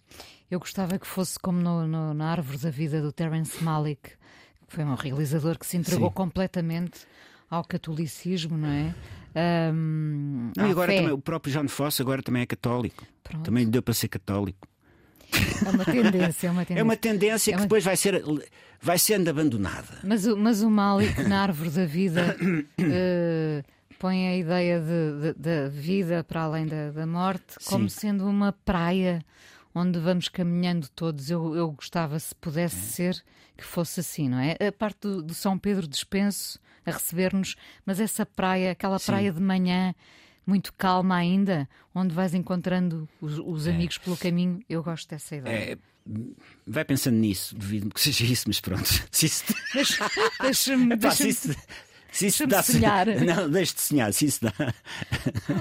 eu gostava que fosse como no, no- na Árvore da Vida do Terence Malick, que foi um realizador que se entregou Sim. completamente ao catolicismo, não é? Ahm, Não, e agora fé. também, o próprio John Fosse agora também é católico. Pronto. Também lhe deu para ser católico. É uma tendência, é uma tendência. É uma tendência É que uma- depois vai, ser, vai sendo abandonada. Mas, o- mas o Malik, na Árvore da Vida, eh, põe a ideia de- de- da vida para além da, da morte como Sim. sendo uma praia onde vamos caminhando todos. Eu, eu gostava, se pudesse É. ser, que fosse assim, não é? A parte do, do São Pedro dispenso a receber-nos, mas essa praia, aquela Sim. praia de manhã. Muito calma ainda, onde vais encontrando os, os amigos pelo caminho. Eu gosto dessa ideia. É, vai pensando nisso, duvido que seja isso, mas pronto. Se isso, Deixa- Deixa-me deixa se isso, dá sonhar. Não, deixe de sonhar, se isso dá.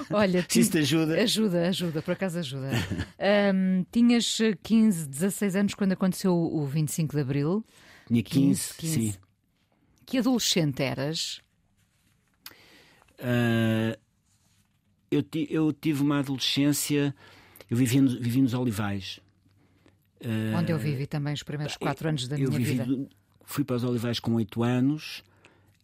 Olha, Se isso te ajuda. Ajuda, ajuda, por acaso ajuda. Ahm, tinhas eh, 15, 16 anos quando aconteceu o 25 de Abril. Tinha 15, 15. sim. Que adolescente eras? Ah, eu, eu tive uma adolescência. Eu vivi, vivi nos Olivais. onde eu vivi também os primeiros quatro anos da eu minha vivi vida. fui para os Olivais com 8 anos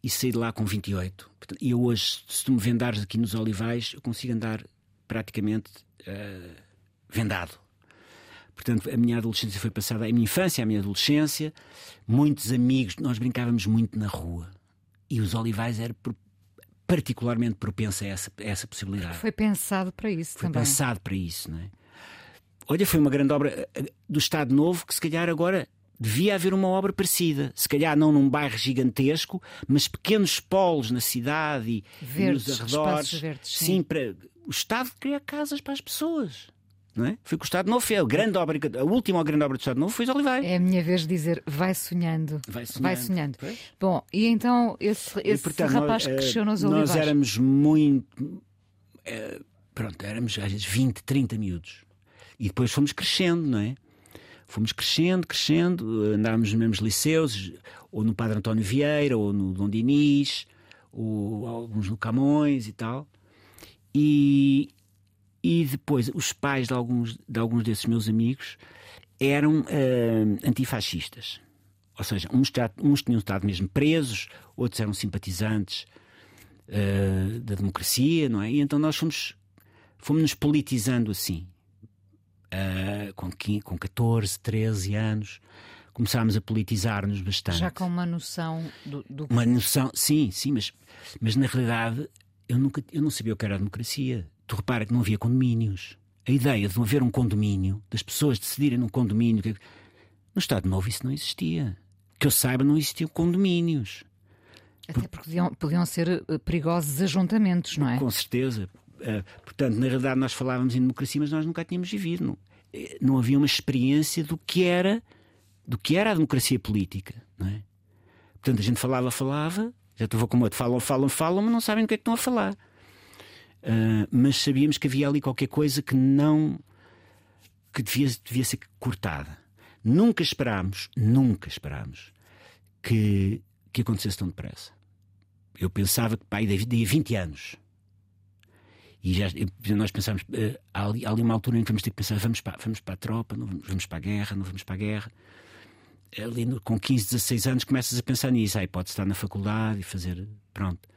e saí de lá com 28. Portanto, E eu hoje, se tu me vendares aqui nos Olivais, eu consigo andar praticamente ah, vendado. Portanto, a minha adolescência foi passada, a minha infância, a minha adolescência, muitos amigos, nós brincávamos muito na rua. E os Olivais era particularmente propenso a essa, a essa possibilidade. Foi pensado para isso Foi também. pensado para isso, não é? Olha, foi uma grande obra eh, do Estado Novo que se calhar agora devia haver uma obra parecida. Se calhar não num bairro gigantesco, mas pequenos polos na cidade e, verdes, nos arredores. Verdes, sim. sim, para o Estado criar casas para as pessoas. Não é? Foi o que o Estado Novo fez. A, grande obra, a última grande obra do Estado Novo foi os. É a minha vez de dizer, vai sonhando. Vai sonhando. Vai sonhando. Bom, e então esse, esse e, portanto, rapaz nós, que cresceu nos Oliveiros. Nós éramos muito. É, pronto, éramos às vezes 20, 30 miúdos. E depois fomos crescendo, não é? Fomos crescendo, crescendo, andávamos nos mesmos liceus, ou no Padre António Vieira, ou no Dom Dinis, ou alguns no Camões e tal. E, e depois os pais de alguns, de alguns desses meus amigos eram uh, antifascistas. Ou seja, uns, uns, tinham estado mesmo presos, outros eram simpatizantes uh, da democracia, não é? E então nós fomos, fomos nos politizando assim. Uh, com, 15, com 14, 13 anos, começámos a politizar-nos bastante. Já com uma noção do, do, Uma noção, sim, sim, mas, mas na realidade eu, nunca, eu não sabia o que era a democracia. Tu repara que não havia condomínios. A ideia de não haver um condomínio, das pessoas decidirem num condomínio. No Estado Novo isso não existia. Que eu saiba, não existiam condomínios. Até porque podiam, podiam ser eh, perigosos ajuntamentos, não é? Com certeza. Uh, portanto, na realidade, nós falávamos em democracia, mas nós nunca tínhamos vivido. Não, eh, não havia uma experiência do que era do que era a democracia política, não é? Portanto, a gente falava, falava, já estou como outro, falam, falam, falam, mas não sabem do que é que estão a falar. Uh, mas sabíamos que havia ali qualquer coisa que não que devia, devia ser cortada. Nunca esperámos, nunca esperámos que, que acontecesse tão depressa. Eu pensava que, pai, daí 20 anos. E já, nós pensámos, uh, há, ali, há ali uma altura em que vamos ter que pensar: vamos para, vamos para a tropa, não vamos, vamos para a guerra, não vamos para a guerra. Ali no, com 15, 16 anos começas a pensar nisso. Aí pode estar na faculdade e fazer. Pronto.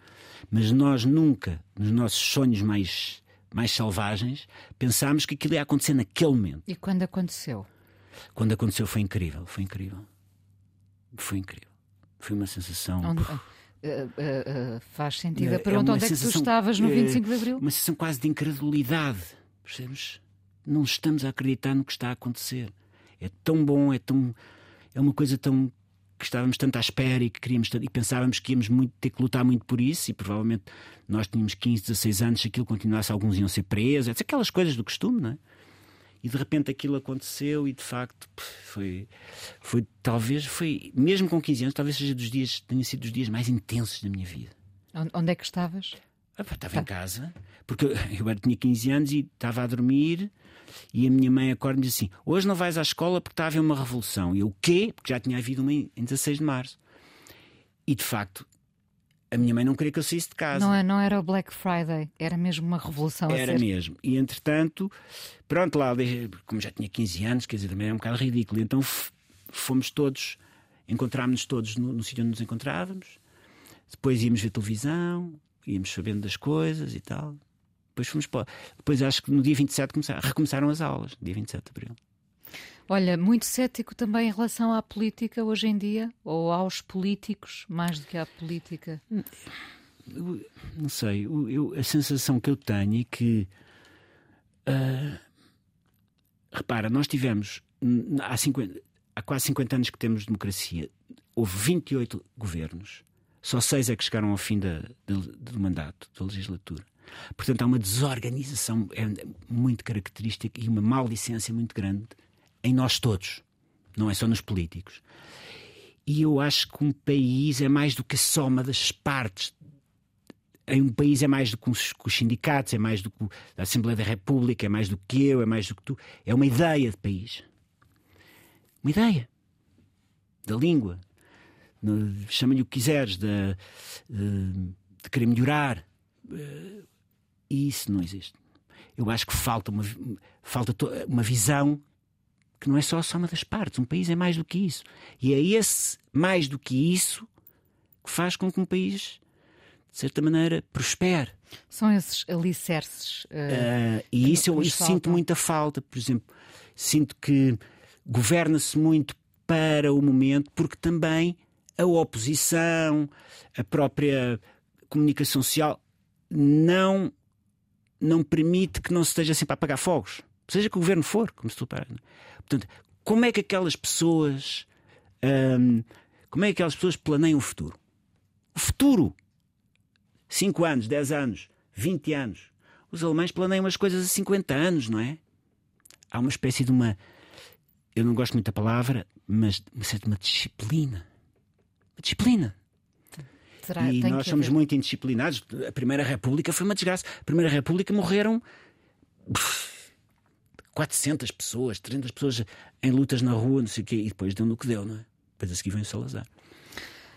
Mas nós nunca, nos nossos sonhos mais, mais selvagens, pensámos que aquilo ia acontecer naquele momento. E quando aconteceu? Quando aconteceu foi incrível, foi incrível. Foi incrível. Foi uma sensação. Onde, uh, uh, uh, faz sentido. A pergunta é onde sensação, é que tu estavas no 25 de Abril? Uma sensação quase de incredulidade. Percebes? Não estamos a acreditar no que está a acontecer. É tão bom, é tão. É uma coisa tão que estávamos tanto à espera e que queríamos e pensávamos que íamos muito, ter que lutar muito por isso e provavelmente nós tínhamos 15, 16 anos, se aquilo continuasse, alguns iam ser presos, aquelas coisas do costume, não é? E de repente aquilo aconteceu e de facto foi, foi talvez, foi, mesmo com 15 anos, talvez seja dos dias, tenha sido dos dias mais intensos da minha vida. Onde é que estavas? Ah, estava tá. em casa, porque eu, tinha 15 anos e estava a dormir e a minha mãe acorda e diz assim: Hoje não vais à escola porque está a haver uma revolução. E eu, o quê? Porque já tinha havido uma em 16 de março. E de facto, a minha mãe não queria que eu saísse de casa. Não, é, não era o Black Friday, era mesmo uma revolução. Era mesmo. E entretanto, pronto, lá, como já tinha 15 anos, quer dizer, também era um bocado ridículo. Então fomos todos, encontrámos-nos todos no, no sítio onde nos encontrávamos. Depois íamos ver televisão, íamos sabendo das coisas e tal. Depois fomos para. Depois acho que no dia 27 começaram, recomeçaram as aulas, dia 27 de abril. Olha, muito cético também em relação à política hoje em dia, ou aos políticos, mais do que à política? Eu, não sei, eu, a sensação que eu tenho é que. Uh, repara, nós tivemos. Há, 50, há quase 50 anos que temos democracia. Houve 28 governos. Só seis é que chegaram ao fim da, do mandato, da legislatura. Portanto, há uma desorganização é muito característica e uma maldicência muito grande em nós todos, não é só nos políticos. E eu acho que um país é mais do que a soma das partes. Em um país é mais do que os sindicatos, é mais do que a Assembleia da República, é mais do que eu, é mais do que tu. É uma ideia de país. Uma ideia. Da língua. Chama-lhe o que quiseres, de, de querer melhorar. E isso não existe. Eu acho que falta uma, falta uma visão que não é só a soma das partes. Um país é mais do que isso. E é esse mais do que isso que faz com que um país, de certa maneira, prospere. São esses alicerces. Uh, uh, e isso eu, eu sinto muita falta. Por exemplo, sinto que governa-se muito para o momento, porque também a oposição, a própria comunicação social não não permite que não se esteja sempre a apagar fogos. Seja que o governo for, como se tu para. Portanto, como é que aquelas pessoas Hum, como é que aquelas pessoas planeiam o futuro? O futuro! 5 anos, 10 anos, 20 anos. Os alemães planeiam as coisas a 50 anos, não é? Há uma espécie de uma. Eu não gosto muito da palavra, mas uma certa uma disciplina. Disciplina. Terá, e nós somos haver. muito indisciplinados. A Primeira República foi uma desgraça. A Primeira República morreram pff, 400 pessoas, 300 pessoas em lutas na rua, não sei o quê, e depois deu no que deu, não é? Depois a seguir vem o Salazar.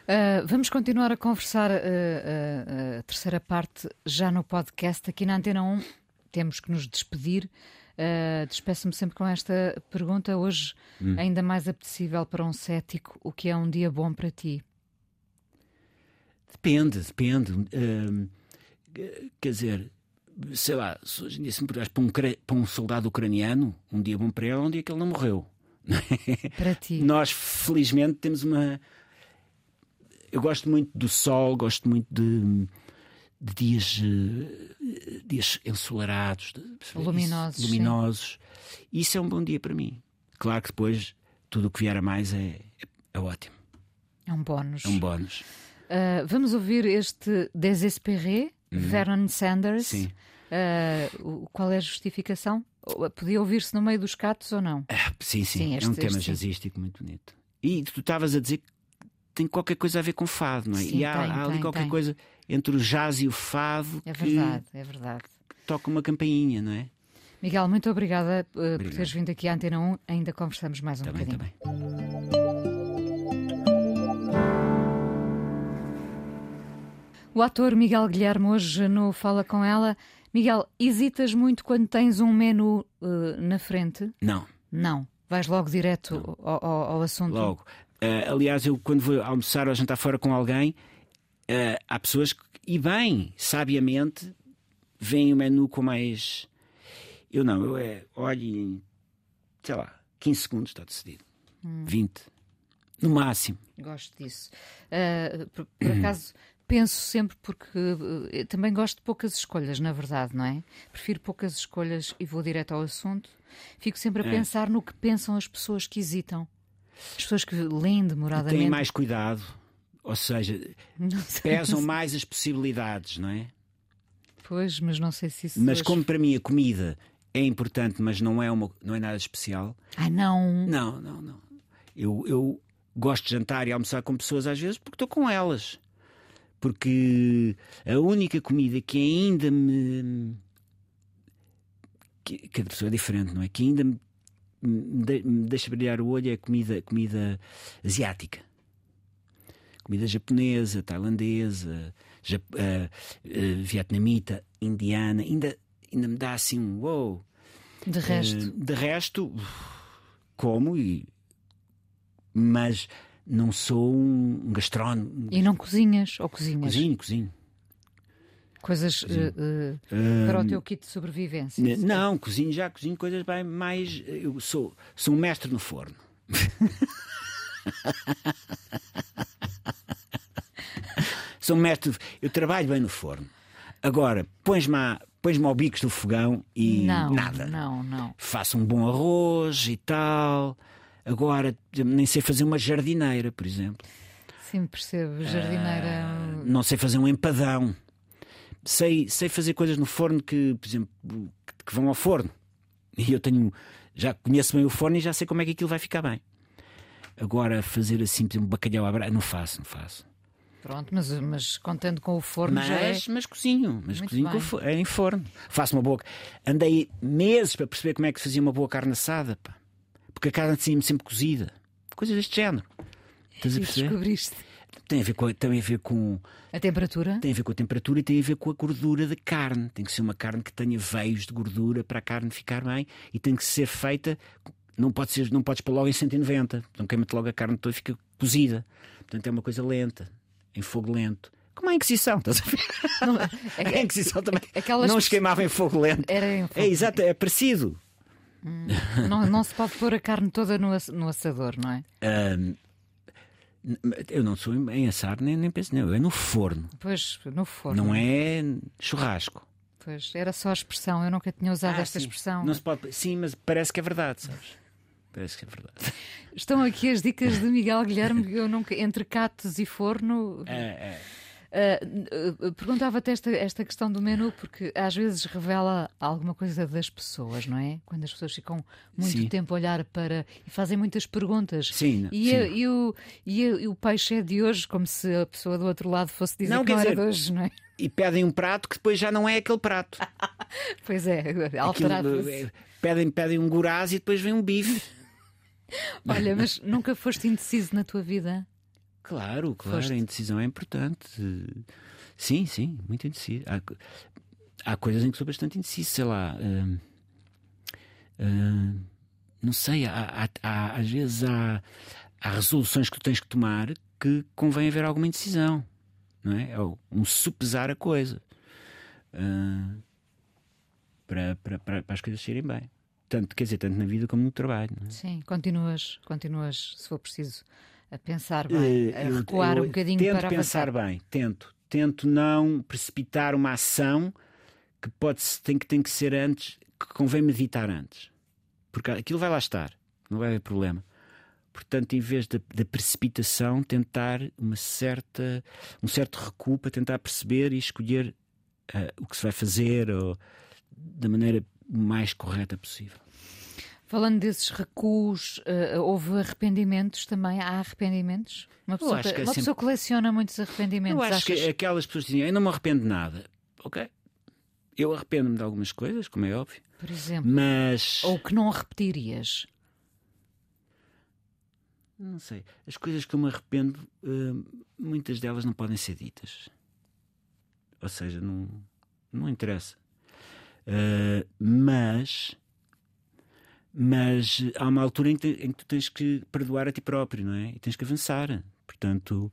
Uh, vamos continuar a conversar uh, uh, a terceira parte já no podcast. Aqui na Antena 1 temos que nos despedir. Despeço-me sempre com esta pergunta. Hoje, Hum. ainda mais apetecível para um cético, o que é um dia bom para ti? Depende, depende. Hum, quer dizer, sei lá, se hoje em dia se me para um, para um soldado ucraniano, um dia bom para ele é um dia que ele não morreu. Para ti. Nós, felizmente, temos uma. Eu gosto muito do sol, gosto muito de, de dias, eh, dias ensolarados, de- Luminosos, isso, luminosos. Isso é um bom dia para mim. Claro que depois tudo o que vier a mais é, é, é ótimo, É um bónus. é um bónus. Uh, vamos ouvir este Desespéré, Vernon Sanders. Uhum. Sim. Uh, qual é a justificação? Podia ouvir-se no meio dos catos ou não? Ah, Sim, sim, Sim, é este- um tema jazzístico muito bonito. E tu estavas a dizer que tem qualquer coisa a ver com fado, não é? Sim, e há, tem, há ali tem, qualquer tem. coisa entre o jazz e o fado É que verdade, é verdade. toca uma campainha, não é? Miguel, muito obrigada uh, por teres vindo aqui à Antena 1. Ainda conversamos mais um Está bem, está bocadinho. bem. O ator Miguel Guilherme hoje no Fala Com Ela. Miguel, hesitas muito quando tens um menu uh, na frente? Não, Não. Vais logo direto ao, ao- ao assunto? logo. Ah, aliás, eu quando vou almoçar ou jantar fora com alguém, ah, há pessoas que, e bem, sabiamente, veem o menu com mais. Eu não, eu é, olho em, sei lá, 15 segundos está decidido. Hum. 20. No máximo. Gosto disso. Uh, por, por acaso, penso sempre porque eu também gosto de poucas escolhas, na verdade, não é? Prefiro poucas escolhas e vou direto ao assunto. Fico sempre a É. pensar no que pensam as pessoas que hesitam. As pessoas que leem demoradamente. Têm mais cuidado. Ou seja, pesam mais as possibilidades, não é? Pois, mas não sei se isso. Mas hoje- como para mim a comida é importante, mas não é, uma, não é nada especial, Ai, não. não, não, não. Eu, eu gosto de jantar e almoçar com pessoas às vezes porque estou com elas. Porque a única comida que ainda me. que cada pessoa é diferente, não é? Que ainda me, me de- me deixa brilhar o olho é a comida, comida asiática. Comida japonesa, tailandesa, jap- ah, ah, vietnamita, indiana, ainda, ainda me dá assim um wow. De resto. Eh, de resto, como e. Mas não sou um gastrónomo. E não cozinhas ou cozinhas? Cozinho, cozinho. Coisas uh, uh, para o teu kit de sobrevivência. N- Não, cozinho já, cozinho coisas bem mais. Eu sou, sou um mestre no forno. sou um mestre. Eu trabalho bem no forno. Agora, pões-me pões-me ao bicos do fogão e Não, nada. não, não. Faço um bom arroz e tal. Agora, nem sei fazer uma jardineira, por exemplo. Sim, percebo. Jardineira. Não sei fazer um empadão. Sei, sei fazer coisas no forno que, por exemplo, que, que vão ao forno. E eu tenho. Já conheço bem o forno e já sei como é que aquilo vai ficar bem. Agora, fazer assim, por exemplo, bacalhau à brasa, não faço, não faço. Pronto, mas, mas contando com o forno já é. Mas, mas cozinho, mas Muito cozinho com bem. fo- em forno. Faço uma boa. Andei meses para perceber como é que se fazia uma boa carne assada, pá. Porque a carne tinha sempre cozida. Coisas deste género. Estás a perceber? descobriste Tem a ver com, tem a ver com a temperatura? tem a ver com a temperatura e tem a ver com a gordura da carne. Tem que ser uma carne que tenha veios de gordura para a carne ficar bem e tem que ser feita. Não, pode ser, não podes pôr logo em 190, então queima-te logo a carne toda e fica cozida. Portanto, é uma coisa lenta, em fogo lento. Como a Inquisição, estás a ver? Não, A Inquisição também aquelas não pessoas- os queimava em fogo lento. Era em fogo. É exato, é parecido. Não, não se pode pôr a carne toda no, no assador, não é? N- eu não sou em assar, nem, nem penso, não. É no forno, Pois, no forno. não é churrasco. Pois, era só a expressão. Eu nunca tinha usado Ah, esta sim. expressão. Não se pode... Sim, mas parece que é verdade, sabes? Parece que é verdade. Estão aqui as dicas de Miguel Guilherme, eu nunca, entre catos e forno. É, é. Uh, uh, Perguntava-te esta, esta questão do menu, porque às vezes revela alguma coisa das pessoas, não é? Quando as pessoas ficam muito Sim. tempo a olhar para. e fazem muitas perguntas. Sim, E, sim. a- e o, e, e o peixe é de hoje, como se a pessoa do outro lado fosse dizer Não, que não era dizer- de hoje, não é? E pedem um prato que depois já não é aquele prato. Pois é, alterado. é, pedem, pedem um gurás e depois vem um bife. Olha, mas nunca foste indeciso na tua vida? Claro, claro, Foste. a indecisão é importante. Sim, sim, muito indeciso. Há, há coisas em que sou bastante indeciso, sei lá. hum, hum, não sei, há, há- às vezes há, há resoluções que tu tens que tomar que convém haver alguma indecisão, não é? Ou um supesar a coisa hum, para, para, para, as coisas saírem bem. Tanto, quer dizer, tanto na vida como no trabalho. É? Sim, continuas, continuas, se for preciso, a pensar bem, Eh, a eu- recuar eu um bocadinho tento para pensar avançar. bem, tento. Tento não precipitar uma ação que pode tem que tem que ser antes, que convém meditar antes. Porque aquilo vai lá estar, não vai haver problema. Portanto, em vez da da precipitação, tentar uma certa, um certo recuo para tentar perceber e escolher ah, o que se vai fazer ou, da maneira mais correta possível. Falando desses recuos, eh, houve arrependimentos também? Há arrependimentos? Uma pessoa, que é uma sempre- pessoa coleciona muitos arrependimentos. Eu acho que achas? aquelas pessoas que dizem, eu não me arrependo de nada. Ok. Eu arrependo-me de algumas coisas, como é óbvio, Por exemplo, mas. ou que não repetirias. Não sei. As coisas que eu me arrependo, hum, muitas delas não podem ser ditas. Ou seja, não, não interessa. Uh, mas. Mas há uma altura em que, em que tu tens que perdoar a ti próprio, não é? E tens que avançar. Portanto,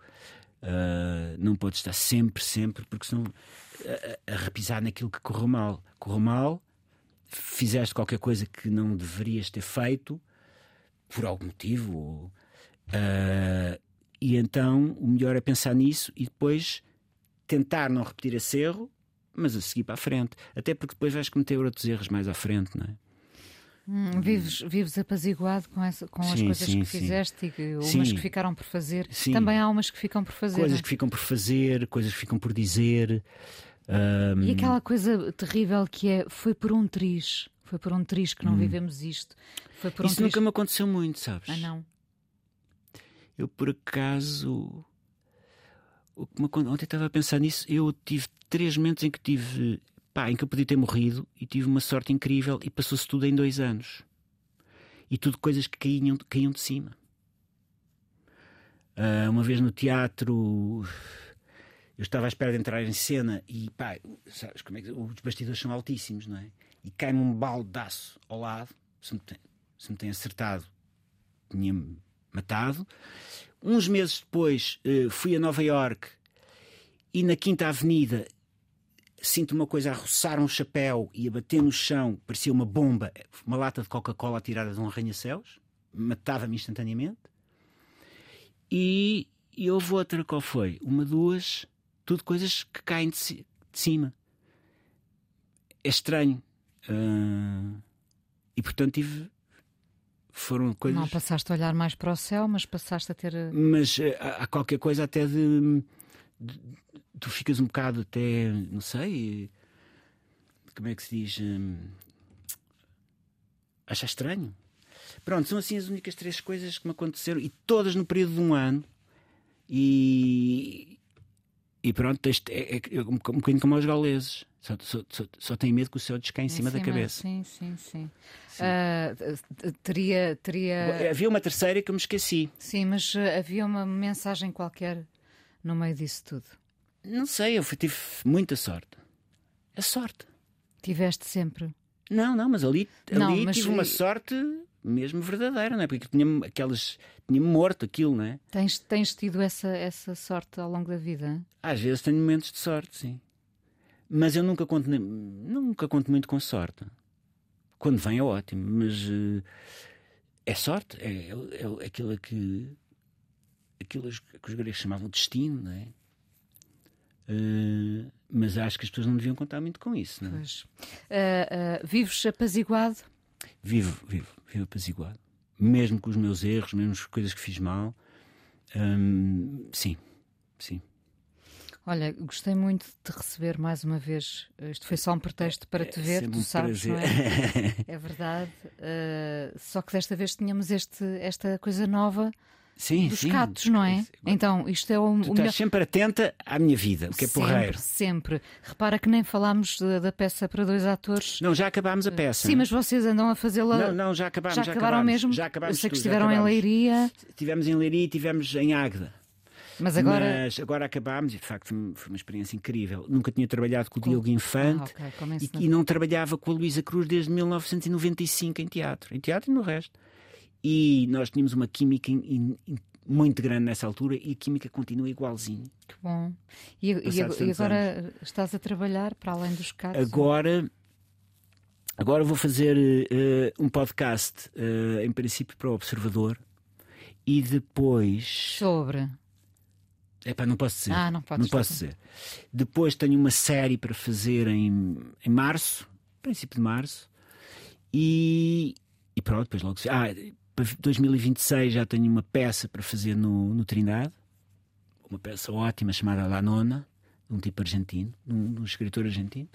uh, não podes estar sempre, sempre, porque senão a, a- repisar naquilo que correu mal. Correu mal, fizeste qualquer coisa que não deverias ter feito, por algum motivo. ou, ah, e então o melhor é pensar nisso e depois tentar não repetir esse erro, mas a seguir para a frente. Até porque depois vais cometer outros erros mais à frente, não é? Hum, vives, vives apaziguado com, essa, com as Sim, coisas sim, que sim. fizeste e Sim. umas que ficaram por fazer. Sim. Também há umas que ficam por fazer. Coisas não é? que ficam por fazer, coisas que ficam por dizer. ah, E aquela coisa terrível que é foi por um triz. Foi por um triz que não Hum. vivemos isto. Foi por um Isso triz. nunca me aconteceu muito, sabes? Ah, não. Eu, por acaso. Ontem estava a pensar nisso. Eu tive três momentos em que tive. Pá, em que eu podia ter morrido e tive uma sorte incrível e passou-se tudo em dois anos. E tudo coisas que caíam, caíam de cima. Ah, uma vez no teatro. Eu estava à espera de entrar em cena e pá, sabes como é que os bastidores são altíssimos, não é? E cai-me um baldaço ao lado, se me tem, se me tem acertado, tinha-me matado. Uns meses depois eh, fui a Nova York e na Quinta Avenida sinto uma coisa a roçar um chapéu e a bater no chão, parecia uma bomba, uma lata de Coca-Cola tirada de um arranha-céus, matava-me instantaneamente. E, e houve outra, qual foi? Uma, duas, tudo coisas que caem de, ci- de cima. É estranho. Ah, e portanto tive. Foram coisas. Não passaste a olhar mais para o céu, mas passaste a ter. eh, Mas eh, há qualquer coisa até de, de- Tu ficas um bocado até. Não sei. Como é que se diz? hum, achar estranho. Pronto, são assim as únicas três coisas que me aconteceram e todas no período de um ano. E. E pronto, este é, é, é um, bocadinho como aos gauleses. Só, só, só, só tenho medo que o céu descaia em cima, da cabeça. Sim, sim, sim. Ah, t- teria. teria... Havia uma terceira que eu me esqueci. Sim, mas havia uma mensagem qualquer no meio disso tudo. Não sei, eu fui- tive muita sorte. É sorte. Tiveste sempre. Não, não, mas ali, Não, ali mas tive uma sorte mesmo verdadeira, não é? Porque tinha aquelas. tinha morto aquilo, não é? Tens, tens tido essa, essa sorte ao longo da vida? Às vezes tenho momentos de sorte, sim. Mas eu nunca conto, nunca conto muito com sorte. Quando vem é ótimo, mas eh, é sorte, é, é, é aquilo que aquilo que os gregos chamavam de destino, não é? Eh, mas acho que as pessoas não deviam contar muito com isso, não é? Pois. Ah, ah, vives apaziguado? Vivo, vivo, vivo apaziguado. mesmo com os meus erros, mesmo com as coisas que fiz mal. Hum, sim, sim. Olha, gostei muito de te receber mais uma vez. Isto foi só um pretexto para te É ver, tu um sabes, não prazer. é? É verdade. Uh, só que desta vez tínhamos este, esta coisa nova Sim, dos sim. catos, não é? Então, isto é o, Tu estás melhor. sempre atenta à minha vida, o que é porreiro. Sempre, sempre. Repara que nem falámos da, da peça para dois atores. Não, já acabámos a peça. Sim, mas vocês andam a fazê-la. Não, não, já acabámos. já já acabaram acabámos, mesmo? Já acabámos Eu sei que tudo, estiveram em. Leiria, Tivemos em Leiria e tivemos em Águeda. mas agora. Mas agora acabámos e de facto foi uma experiência incrível. Nunca tinha trabalhado com o Com- Diogo Infante Ah, ok, como e, e não trabalhava com a Luísa Cruz desde 1995 em teatro. Em teatro e no resto. E nós tínhamos uma química in- in- muito grande nessa altura e a química continua igualzinho. Que bom. E, e- e agora estás a trabalhar para além dos catos? Agora, agora vou fazer eh, um podcast, eh, em princípio, para o Observador. E depois. Sobre. Epá, não posso dizer. Ah, não podes posso dizer. Depois tenho uma série para fazer em, em março, princípio de março. E, e pronto, depois logo. Ah, para 2026 já tenho uma peça para fazer no, no Trindade. Uma peça ótima chamada La Nona, de um tipo argentino, de um, de um escritor argentino.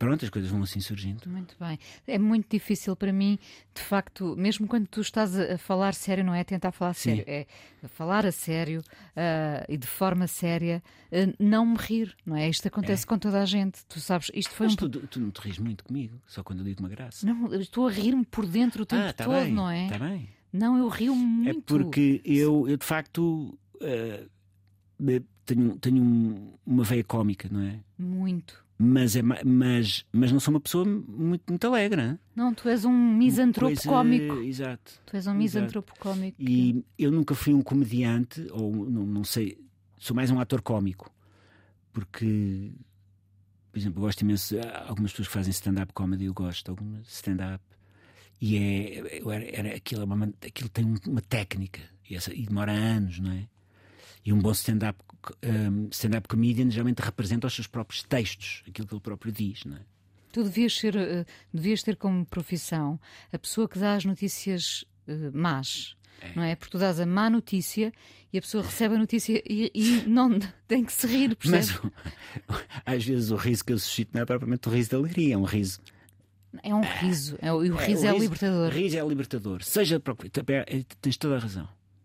Pronto, as coisas vão assim surgindo. Muito bem. É muito difícil para mim, de facto, mesmo quando tu estás a falar sério, não é tentar falar Sim. sério, é falar a sério ah, e de forma séria, ah, não me rir, não é? Isto acontece com toda a gente. Tu sabes, isto foi Mas um. tu, tu não te rires muito comigo, só quando eu digo uma graça. Não, eu estou a rir-me por dentro o tempo ah, tá todo, bem, não é? Tá bem. Não, eu rio muito. É porque eu, eu de facto eh, tenho, tenho um- uma veia cómica, não é? Muito. Mas, é, ma- mas, mas não sou uma pessoa muito, muito alegre. hein? Não, tu és um misantropo Coisa- cómico. Exato. Tu és um exato. misantropo cómico. E eu nunca fui um comediante, ou não, não sei, sou mais um ator cómico. Porque, por exemplo, eu gosto imenso, algumas pessoas que fazem stand-up comedy, eu gosto, algumas stand-up. E é, era, era, aquilo, é uma- aquilo tem um- uma técnica e, essa- e demora anos, não é? E um bom stand-up um, stand-up comedian geralmente representa os seus próprios textos, aquilo que ele próprio diz, não é? Tu devias, ser, eh, devias ter como profissão a pessoa que dá as notícias eh, más. Não é? Porque tu dás a má notícia e a pessoa recebe a notícia e, e não tem que se rir, Mas percebes? o- às vezes o riso que eu suscito não é propriamente o riso da alegria, é um riso É um riso. É, o- e o É, riso o é, libertador. Riso é libertador. Seja é, Tens toda a razão.